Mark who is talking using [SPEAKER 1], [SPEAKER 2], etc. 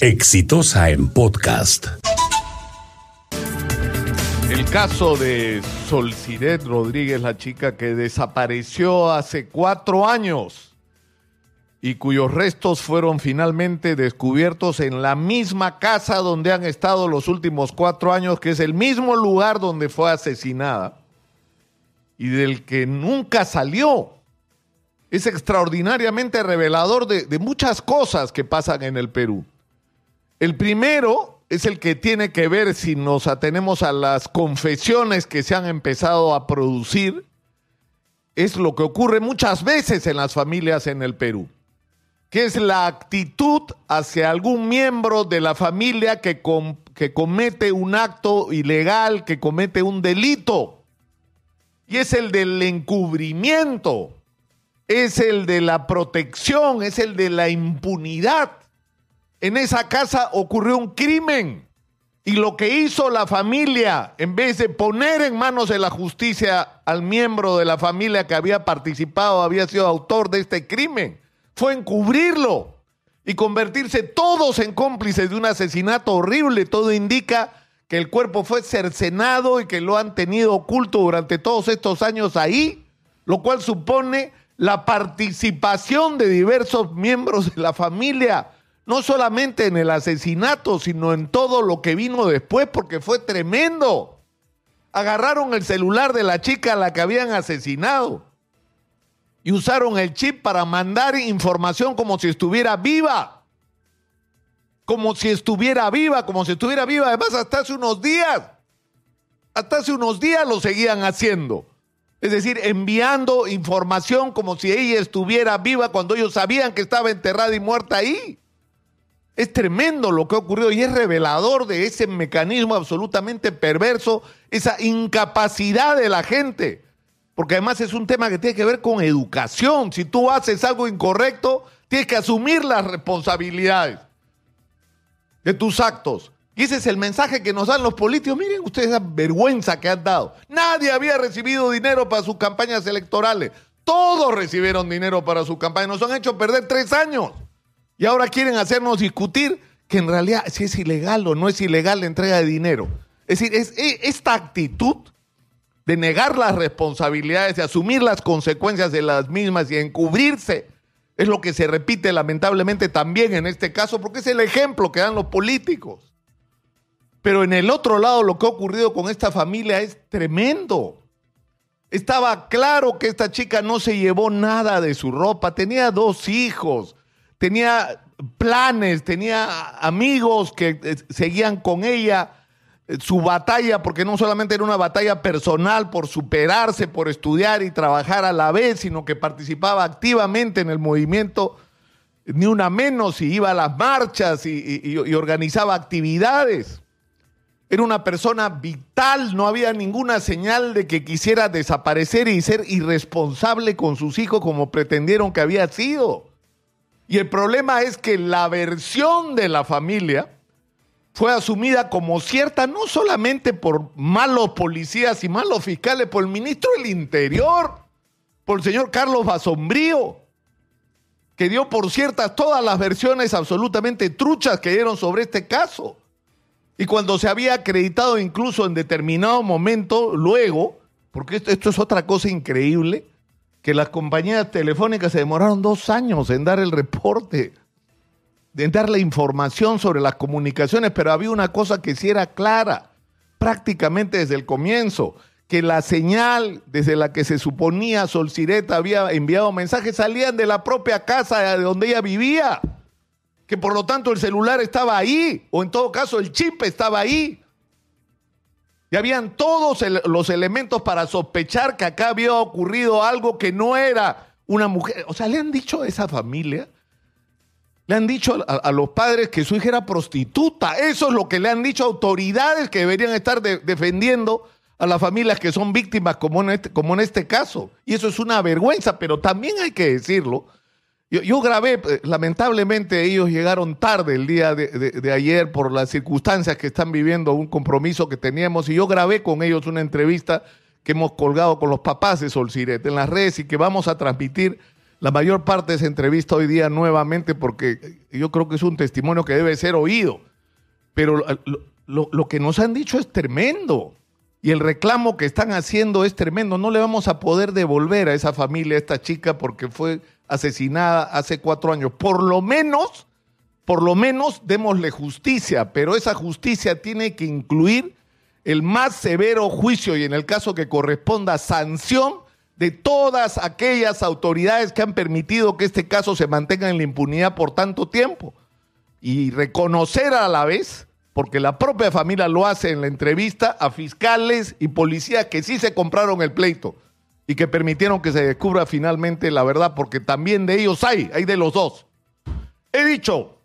[SPEAKER 1] Exitosa en podcast.
[SPEAKER 2] El caso de Solciret Rodríguez, la chica que desapareció hace cuatro años y cuyos restos fueron finalmente descubiertos en la misma casa donde han estado los últimos cuatro años, que es el mismo lugar donde fue asesinada y del que nunca salió. Es extraordinariamente revelador de, muchas cosas que pasan en el Perú. El primero es el que tiene que ver si nos atenemos a las confesiones que se han empezado a producir. Es lo que ocurre muchas veces en las familias en el Perú, que es la actitud hacia algún miembro de la familia que, que comete un acto ilegal, que comete un delito. Y es el del encubrimiento, es el de la protección, es el de la impunidad en esa casa ocurrió un crimen. Y lo que hizo la familia, en vez de poner en manos de la justicia al miembro de la familia que había participado, había sido autor de este crimen, fue encubrirlo y convertirse todos en cómplices de un asesinato horrible. Todo indica que el cuerpo fue cercenado y que lo han tenido oculto durante todos estos años ahí, lo cual supone la participación de diversos miembros de la familia no solamente en el asesinato, sino en todo lo que vino después, porque fue tremendo. Agarraron el celular de la chica a la que habían asesinado y usaron el chip para mandar información como si estuviera viva. Como si estuviera viva, como si estuviera viva. Además, hasta hace unos días, hasta hace unos días lo seguían haciendo. Es decir, enviando información como si ella estuviera viva cuando ellos sabían que estaba enterrada y muerta ahí. Es tremendo lo que ha ocurrido y es revelador de ese mecanismo absolutamente perverso, esa incapacidad de la gente. Porque además es un tema que tiene que ver con educación. Si tú haces algo incorrecto, tienes que asumir las responsabilidades de tus actos. Y ese es el mensaje que nos dan los políticos. Miren ustedes la vergüenza que han dado. Nadie había recibido dinero para sus campañas electorales. Todos recibieron dinero para sus campañas. Nos han hecho perder tres años. Y ahora quieren hacernos discutir que en realidad si es ilegal o no es ilegal la entrega de dinero. Es decir, es, esta actitud de negar las responsabilidades, de asumir las consecuencias de las mismas y encubrirse, es lo que se repite lamentablemente también en este caso, porque es el ejemplo que dan los políticos. Pero en el otro lado lo que ha ocurrido con esta familia es tremendo. Estaba claro que esta chica no se llevó nada de su ropa, tenía dos hijos, tenía planes, tenía amigos que eh, seguían con ella eh, su batalla, porque no solamente era una batalla personal por superarse, por estudiar y trabajar a la vez, sino que participaba activamente en el movimiento, ni una menos, y iba a las marchas y, y organizaba actividades. Era una persona vital, no había ninguna señal de que quisiera desaparecer y ser irresponsable con sus hijos como pretendieron que había sido. Y el problema es que la versión de la familia fue asumida como cierta no solamente por malos policías y malos fiscales, por el ministro del Interior, por el señor Carlos Basombrío, que dio por ciertas todas las versiones absolutamente truchas que dieron sobre este caso. Y cuando se había acreditado incluso en determinado momento, luego, porque esto, es otra cosa increíble, que las compañías telefónicas se demoraron dos años en dar el reporte, en dar la información sobre las comunicaciones, pero había una cosa que sí era clara, prácticamente desde el comienzo, que la señal desde la que se suponía Solcireta había enviado mensajes salían de la propia casa de donde ella vivía, que por lo tanto el celular estaba ahí, o en todo caso el chip estaba ahí. Y habían todos los elementos para sospechar que acá había ocurrido algo que no era una mujer. O sea, le han dicho a esa familia, le han dicho a, los padres que su hija era prostituta. Eso es lo que le han dicho autoridades que deberían estar defendiendo a las familias que son víctimas como en, este, como en este caso. Y eso es una vergüenza, pero también hay que decirlo yo, grabé, eh, lamentablemente ellos llegaron tarde el día de, ayer por las circunstancias que están viviendo, un compromiso que teníamos, y yo grabé con ellos una entrevista que hemos colgado con los papás de Solciret en las redes y que vamos a transmitir la mayor parte de esa entrevista hoy día nuevamente porque yo creo que es un testimonio que debe ser oído. Pero lo, lo que nos han dicho es tremendo. Y el reclamo que están haciendo es tremendo. No le vamos a poder devolver a esa familia, a esta chica, porque fue asesinada hace cuatro años. Por lo menos, por lo menos démosle justicia, pero esa justicia tiene que incluir el más severo juicio y en el caso que corresponda sanción de todas aquellas autoridades que han permitido que este caso se mantenga en la impunidad por tanto tiempo. Y reconocer a la vez porque la propia familia lo hace en la entrevista a fiscales y policías que sí se compraron el pleito y que permitieron que se descubra finalmente la verdad, porque también de ellos hay, hay de los dos. He dicho,